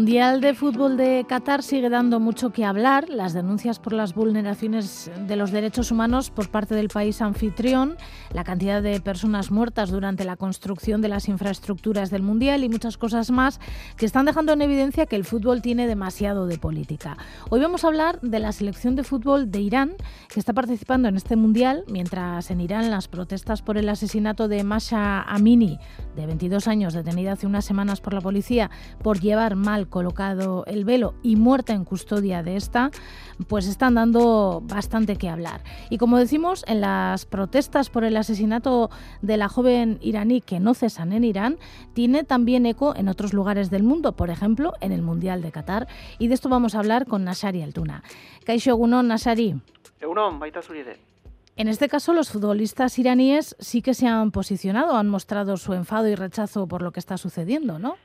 Mundial de Fútbol de Qatar sigue dando mucho que hablar. Las denuncias por las vulneraciones de los derechos humanos por parte del país anfitrión, la cantidad de personas muertas durante la construcción de las infraestructuras del Mundial y muchas cosas más que están dejando en evidencia que el fútbol tiene demasiado de política. Hoy vamos a hablar de la selección de fútbol de Irán, que está participando en este Mundial, mientras en Irán las protestas por el asesinato de Masha Amini, de 22 años, detenida hace unas semanas por la policía por llevar mal colocado el velo y muerta en custodia de esta, pues están dando bastante que hablar. Y como decimos, en las protestas por el asesinato de la joven iraní que no cesan en Irán, tiene también eco en otros lugares del mundo, por ejemplo, en el Mundial de Qatar. Y de esto vamos a hablar con Nasari Altuna. Kaisho Gunon, Nasari. En este caso, los futbolistas iraníes sí que se han posicionado, han mostrado su enfado y rechazo por lo que está sucediendo, ¿no?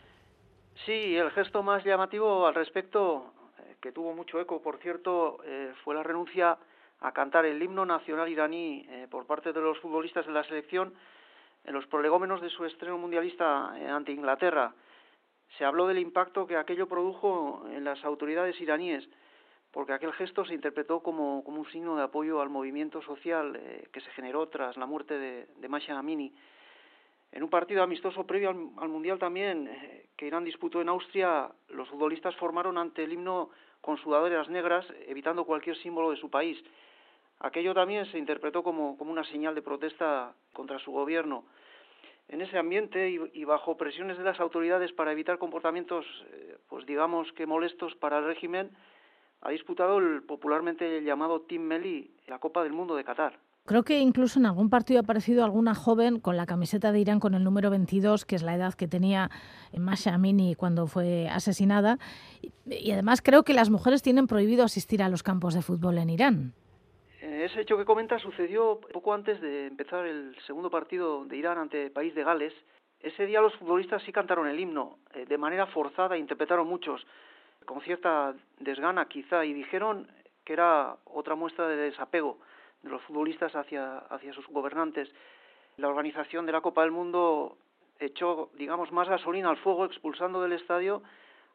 Sí, el gesto más llamativo al respecto, eh, que tuvo mucho eco, por cierto, eh, fue la renuncia a cantar el himno nacional iraní eh, por parte de los futbolistas de la selección en los prolegómenos de su estreno mundialista ante Inglaterra. Se habló del impacto que aquello produjo en las autoridades iraníes, porque aquel gesto se interpretó como, como un signo de apoyo al movimiento social que se generó tras la muerte de, de Masha Amini. En un partido amistoso previo al, Mundial también, que Irán disputó en Austria, los futbolistas formaron ante el himno con sudaderas negras, evitando cualquier símbolo de su país. Aquello también se interpretó como, una señal de protesta contra su gobierno. En ese ambiente y, bajo presiones de las autoridades para evitar comportamientos, eh, pues digamos que molestos para el régimen, ha disputado el popularmente llamado Team Meli la Copa del Mundo de Qatar. Creo que incluso en algún partido ha aparecido alguna joven con la camiseta de Irán con el número 22, que es la edad que tenía Masha Amini cuando fue asesinada. Y además creo que las mujeres tienen prohibido asistir a los campos de fútbol en Irán. Ese hecho que comenta sucedió poco antes de empezar el segundo partido de Irán ante el país de Gales. Ese día los futbolistas sí cantaron el himno, eh, de manera forzada, interpretaron muchos, con cierta desgana quizá, y dijeron que era otra muestra de desapego de los futbolistas hacia, hacia sus gobernantes. La organización de la Copa del Mundo echó, digamos, más gasolina al fuego expulsando del estadio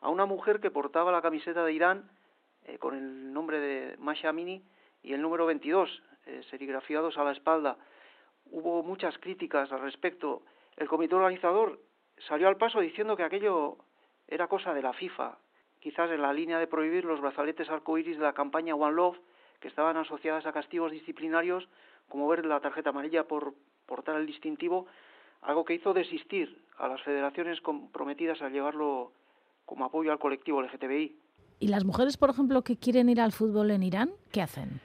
a una mujer que portaba la camiseta de Irán eh, con el nombre de Masha Amini y el número 22 eh, serigrafiados a la espalda. Hubo muchas críticas al respecto. El comité organizador salió al paso diciendo que aquello era cosa de la FIFA, quizás en la línea de prohibir los brazaletes arcoíris de la campaña One Love que estaban asociadas a castigos disciplinarios, como ver la tarjeta amarilla por portar el distintivo, algo que hizo desistir a las federaciones comprometidas a llevarlo como apoyo al colectivo LGTBI. ¿Y las mujeres, por ejemplo, que quieren ir al fútbol en Irán, qué hacen?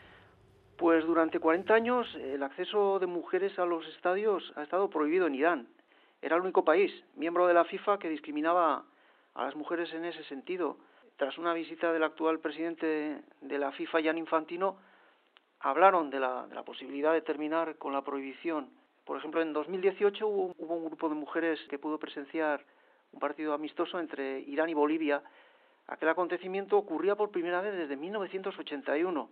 Pues durante 40 años el acceso de mujeres a los estadios ha estado prohibido en Irán. Era el único país, miembro de la FIFA, que discriminaba a las mujeres en ese sentido tras una visita del actual presidente de la FIFA, Jan Infantino, hablaron de la, posibilidad de terminar con la prohibición. Por ejemplo, en 2018 hubo, un grupo de mujeres que pudo presenciar un partido amistoso entre Irán y Bolivia. Aquel acontecimiento ocurría por primera vez desde 1981,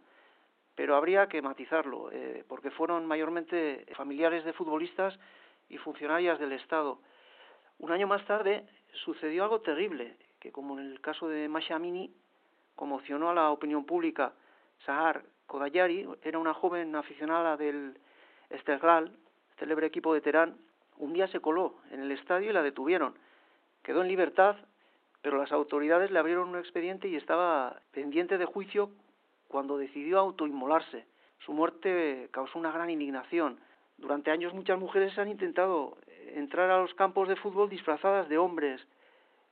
pero habría que matizarlo, eh, porque fueron mayormente familiares de futbolistas y funcionarias del Estado. Un año más tarde sucedió algo terrible que como en el caso de Masha Amini, conmocionó a la opinión pública. Sahar Kodayari era una joven aficionada del Esteghlal, célebre equipo de Teherán. Un día se coló en el estadio y la detuvieron. Quedó en libertad, pero las autoridades le abrieron un expediente y estaba pendiente de juicio cuando decidió autoinmolarse. Su muerte causó una gran indignación. Durante años muchas mujeres han intentado entrar a los campos de fútbol disfrazadas de hombres,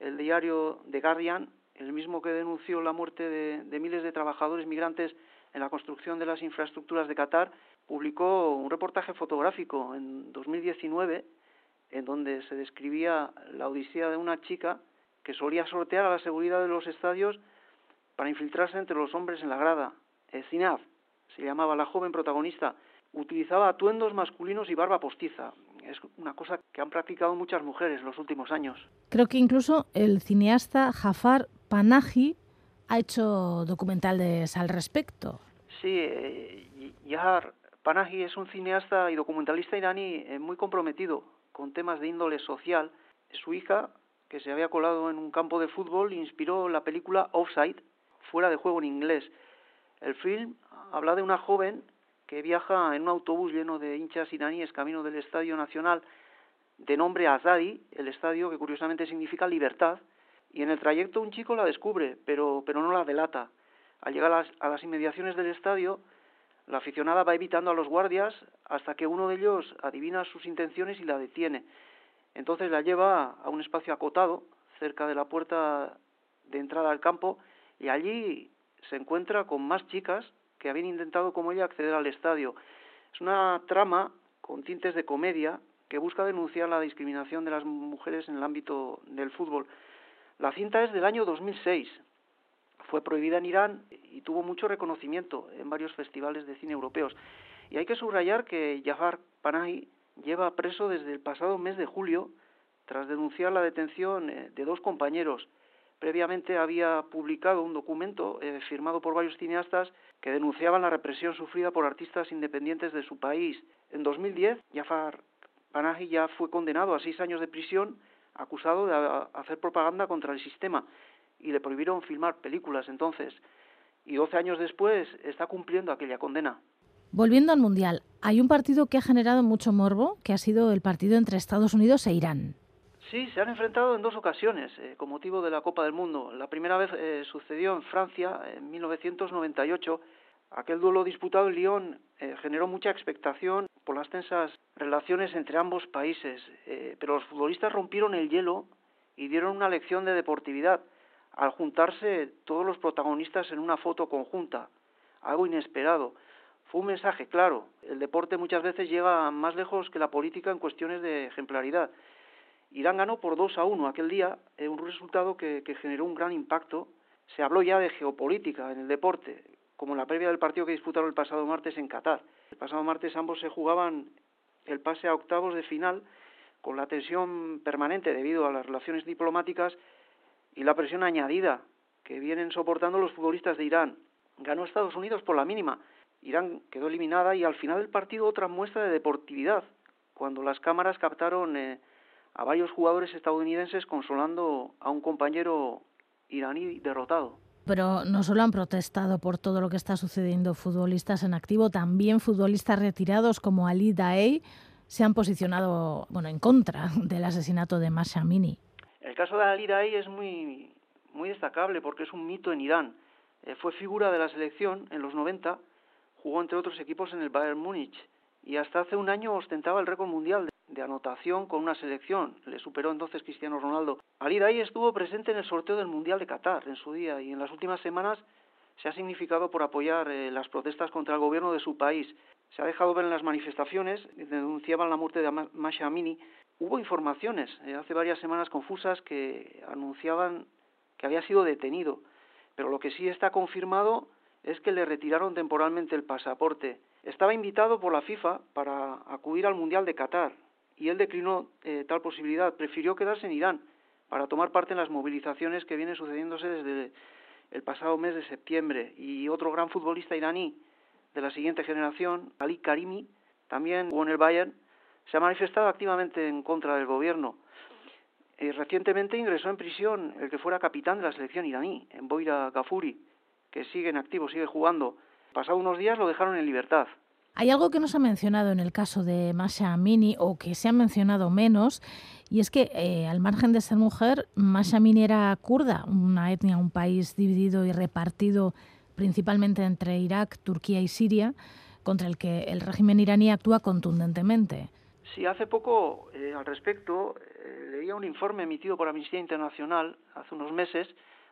el diario The Guardian, el mismo que denunció la muerte de, miles de trabajadores migrantes en la construcción de las infraestructuras de Qatar, publicó un reportaje fotográfico en 2019 en donde se describía la odisea de una chica que solía sortear a la seguridad de los estadios para infiltrarse entre los hombres en la grada. Zinaf se llamaba la joven protagonista. Utilizaba atuendos masculinos y barba postiza es una cosa que han practicado muchas mujeres en los últimos años. Creo que incluso el cineasta Jafar Panahi ha hecho documentales al respecto. Sí, eh, Jafar Panahi es un cineasta y documentalista iraní eh, muy comprometido con temas de índole social. Su hija que se había colado en un campo de fútbol inspiró la película Offside, fuera de juego en inglés. El film habla de una joven que viaja en un autobús lleno de hinchas iraníes camino del Estadio Nacional de nombre Azadi, el estadio que curiosamente significa libertad, y en el trayecto un chico la descubre, pero, pero no la delata. Al llegar a las, a las inmediaciones del estadio, la aficionada va evitando a los guardias hasta que uno de ellos adivina sus intenciones y la detiene. Entonces la lleva a un espacio acotado, cerca de la puerta de entrada al campo, y allí se encuentra con más chicas que habían intentado como ella acceder al estadio. Es una trama con tintes de comedia que busca denunciar la discriminación de las mujeres en el ámbito del fútbol. La cinta es del año 2006. Fue prohibida en Irán y tuvo mucho reconocimiento en varios festivales de cine europeos. Y hay que subrayar que Jafar Panahi lleva preso desde el pasado mes de julio tras denunciar la detención eh, de dos compañeros. Previamente había publicado un documento eh, firmado por varios cineastas que denunciaban la represión sufrida por artistas independientes de su país. En 2010, Jafar Panahi ya fue condenado a seis años de prisión acusado de hacer propaganda contra el sistema y le prohibieron filmar películas entonces. Y doce años después está cumpliendo aquella condena. Volviendo al Mundial, hay un partido que ha generado mucho morbo, que ha sido el partido entre Estados Unidos e Irán. Sí, se han enfrentado en dos ocasiones eh, con motivo de la Copa del Mundo. La primera vez eh, sucedió en Francia en 1998 Aquel duelo disputado en Lyon eh, generó mucha expectación por las tensas relaciones entre ambos países, pero los futbolistas rompieron el hielo y dieron una lección de deportividad al juntarse todos los protagonistas en una foto conjunta, algo inesperado. Fue un mensaje claro, el deporte muchas veces llega más lejos que la política en cuestiones de ejemplaridad. Irán ganó por 2 a 1 aquel día, eh, un resultado que generó un gran impacto. Se habló ya de geopolítica en el deporte, como la previa del partido que disputaron el pasado martes en Qatar. El pasado martes ambos se jugaban el pase a octavos de final con la tensión permanente debido a las relaciones diplomáticas y la presión añadida que vienen soportando los futbolistas de Irán. Ganó Estados Unidos por la mínima. Irán quedó eliminada y al final del partido otra muestra de deportividad, cuando las cámaras captaron eh, a varios jugadores estadounidenses consolando a un compañero iraní derrotado. Pero no solo han protestado por todo lo que está sucediendo futbolistas en activo, también futbolistas retirados como Ali Daei se han posicionado bueno, en contra del asesinato de Masha Amini. El caso de Ali Daei es muy, muy destacable porque es un mito en Irán. Eh, fue figura de la selección en los 90, jugó entre otros equipos en el Bayern Múnich y hasta hace un año ostentaba el récord mundial de anotación con una selección. Le superó entonces Cristiano Ronaldo. Ali Daei estuvo presente en el sorteo del Mundial de Qatar en su día y en las últimas semanas se ha significado por apoyar eh, las protestas contra el gobierno de su país. Se ha dejado ver en las manifestaciones, denunciaban la muerte de Masha Amini. Hubo informaciones eh, hace varias semanas confusas que anunciaban que había sido detenido, pero lo que sí está confirmado es que le retiraron temporalmente el pasaporte. Estaba invitado por la FIFA para acudir al Mundial de Qatar, y él declinó eh, tal posibilidad. Prefirió quedarse en Irán para tomar parte en las movilizaciones que vienen sucediéndose desde el pasado mes de septiembre. Y otro gran futbolista iraní de la siguiente generación, Ali Karimi, también jugó en el Bayern, se ha manifestado activamente en contra del gobierno. Eh, recientemente ingresó en prisión el que fuera capitán de la selección iraní, en Boira Gafuri, que sigue en activo, sigue jugando. Pasado unos días lo dejaron en libertad. Hay algo que no se ha mencionado en el caso de Masha Amini o que se ha mencionado menos, y es que eh, al margen de ser mujer, Masha Amini era kurda, una etnia, un país dividido y repartido principalmente entre Irak, Turquía y Siria, contra el que el régimen iraní actúa contundentemente. Sí, hace poco eh, al respecto eh, leía un informe emitido por Amnistía Internacional hace unos meses,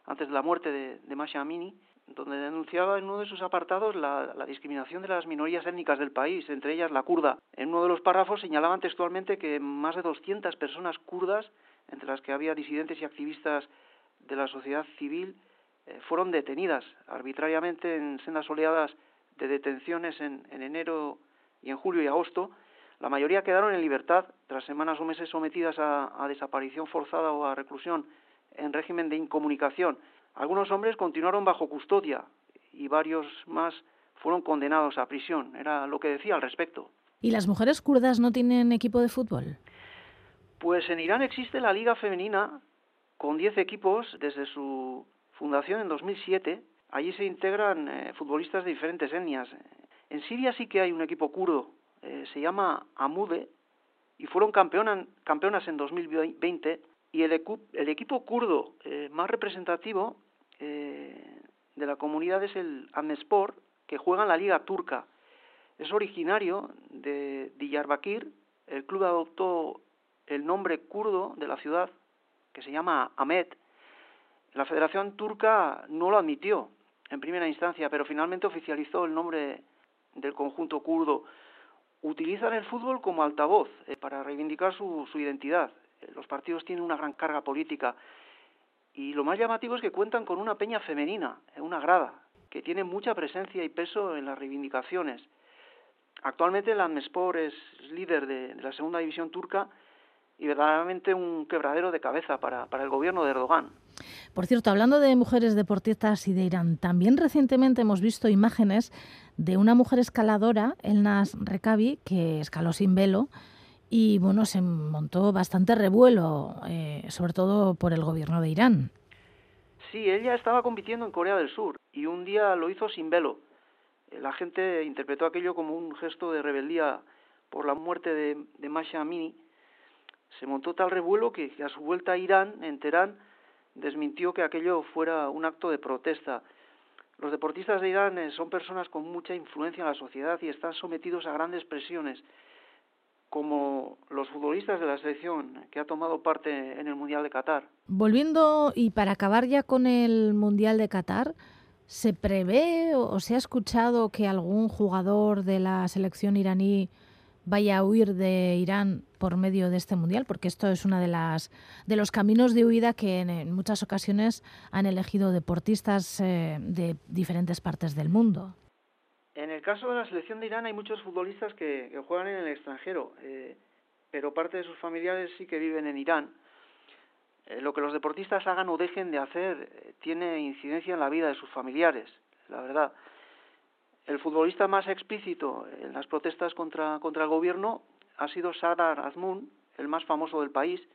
antes de la muerte de, de Masha Amini, donde denunciaba en uno de sus apartados la, discriminación de las minorías étnicas del país, entre ellas la kurda. En uno de los párrafos señalaban textualmente que más de 200 personas kurdas, entre las que había disidentes y activistas de la sociedad civil, eh, fueron detenidas arbitrariamente en sendas oleadas de detenciones en, enero y en julio y agosto. La mayoría quedaron en libertad tras semanas o meses sometidas a desaparición forzada o a reclusión en régimen de incomunicación algunos hombres continuaron bajo custodia y varios más fueron condenados a prisión. Era lo que decía al respecto. ¿Y las mujeres kurdas no tienen equipo de fútbol? Pues en Irán existe la liga femenina con 10 equipos desde su fundación en 2007. Allí se integran eh, futbolistas de diferentes etnias. En Siria sí que hay un equipo kurdo, eh, se llama Amude, y fueron campeonas en 2020. Y el, el equipo kurdo eh, más representativo de la comunidad es el Amespor, que juega en la Liga Turca. Es originario de Diyarbakir. El club adoptó el nombre kurdo de la ciudad, que se llama Ahmed. La Federación Turca no lo admitió en primera instancia, pero finalmente oficializó el nombre del conjunto kurdo. Utilizan el fútbol como altavoz eh, para reivindicar su, identidad. Eh, los partidos tienen una gran carga política y lo más llamativo es que cuentan con una peña femenina, eh, una grada, que tiene mucha presencia y peso en las reivindicaciones. Actualmente el Anmespor es líder de, la segunda división turca y verdaderamente un quebradero de cabeza para, para, el gobierno de Erdogan. Por cierto, hablando de mujeres deportistas y de Irán, también recientemente hemos visto imágenes de una mujer escaladora, Elnas Rekabi, que escaló sin velo y bueno, se montó bastante revuelo, eh, sobre todo por el gobierno de Irán. Sí, ella estaba compitiendo en Corea del Sur y un día lo hizo sin velo. La gente interpretó aquello como un gesto de rebeldía por la muerte de, de Masha Amini. Se montó tal revuelo que a su vuelta a Irán, en Teherán, desmintió que aquello fuera un acto de protesta. Los deportistas de Irán eh, son personas con mucha influencia en la sociedad y están sometidos a grandes presiones como los futbolistas de la selección que ha tomado parte en el Mundial de Qatar. Volviendo y para acabar ya con el Mundial de Qatar, ¿se prevé o se ha escuchado que algún jugador de la selección iraní vaya a huir de Irán por medio de este mundial, porque esto es uno de las de los caminos de huida que en, muchas ocasiones han elegido deportistas eh, de diferentes partes del mundo. En el caso de la selección de Irán hay muchos futbolistas que, juegan en el extranjero, eh, pero parte de sus familiares sí que viven en Irán. Eh, lo que los deportistas hagan o dejen de hacer eh, tiene incidencia en la vida de sus familiares, la verdad. El futbolista más explícito en las protestas contra, contra el gobierno ha sido Sardar Azmoun, el más famoso del país.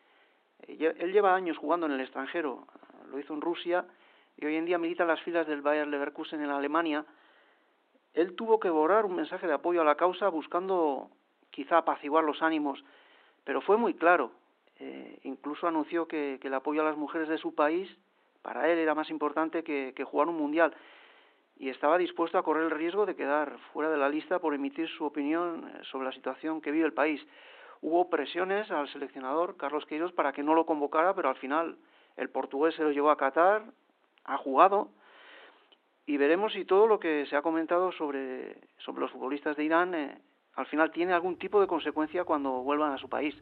Él lleva años jugando en el extranjero, lo hizo en Rusia y hoy en día milita en las filas del Bayer Leverkusen en Alemania él tuvo que borrar un mensaje de apoyo a la causa buscando quizá apaciguar los ánimos, pero fue muy claro. Eh, incluso anunció que, el apoyo a las mujeres de su país para él era más importante que, que jugar un mundial y estaba dispuesto a correr el riesgo de quedar fuera de la lista por emitir su opinión eh, sobre la situación que vive el país. Hubo presiones al seleccionador Carlos Queiroz para que no lo convocara, pero al final el portugués se lo llevó a Qatar, ha jugado, y veremos si todo lo que se ha comentado sobre, sobre los futbolistas de Irán eh, al final tiene algún tipo de consecuencia cuando vuelvan a su país.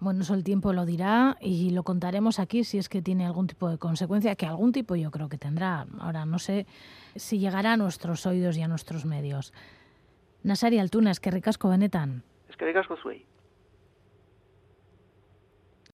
Bueno, eso el tiempo lo dirá y lo contaremos aquí si es que tiene algún tipo de consecuencia, que algún tipo yo creo que tendrá. Ahora no sé si llegará a nuestros oídos y a nuestros medios. Nasari Altuna, es que ricasco benetan. Es que ricasco suey.